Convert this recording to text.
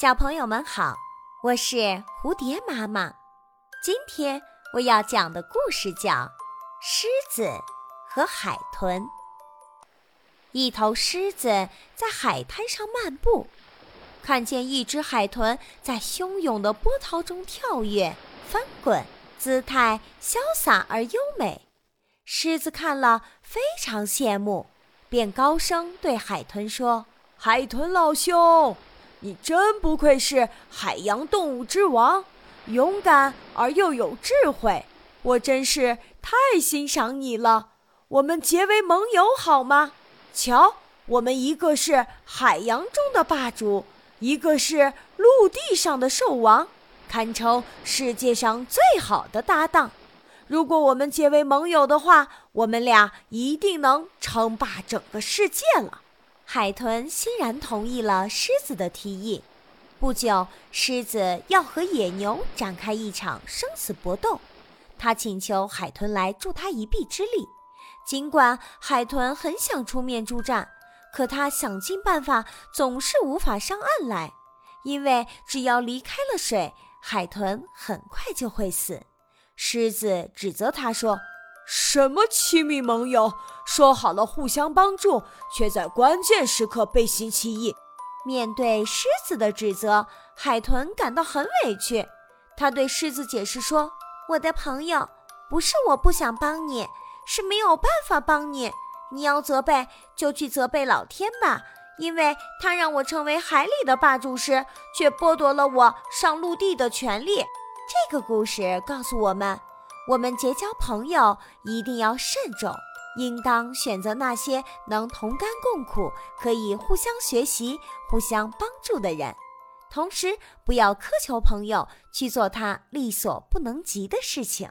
小朋友们好，我是蝴蝶妈妈。今天我要讲的故事叫《狮子和海豚》。一头狮子在海滩上漫步，看见一只海豚在汹涌的波涛中跳跃、翻滚，姿态潇洒而优美。狮子看了非常羡慕，便高声对海豚说：“海豚老兄。”你真不愧是海洋动物之王，勇敢而又有智慧，我真是太欣赏你了。我们结为盟友好吗？瞧，我们一个是海洋中的霸主，一个是陆地上的兽王，堪称世界上最好的搭档。如果我们结为盟友的话，我们俩一定能称霸整个世界了。海豚欣然同意了狮子的提议。不久，狮子要和野牛展开一场生死搏斗，他请求海豚来助他一臂之力。尽管海豚很想出面助战，可他想尽办法总是无法上岸来，因为只要离开了水，海豚很快就会死。狮子指责他说。什么亲密盟友？说好了互相帮助，却在关键时刻背信弃义。面对狮子的指责，海豚感到很委屈。他对狮子解释说：“我的朋友，不是我不想帮你，是没有办法帮你。你要责备，就去责备老天吧，因为他让我成为海里的霸主时，却剥夺了我上陆地的权利。”这个故事告诉我们。我们结交朋友一定要慎重，应当选择那些能同甘共苦、可以互相学习、互相帮助的人。同时，不要苛求朋友去做他力所不能及的事情。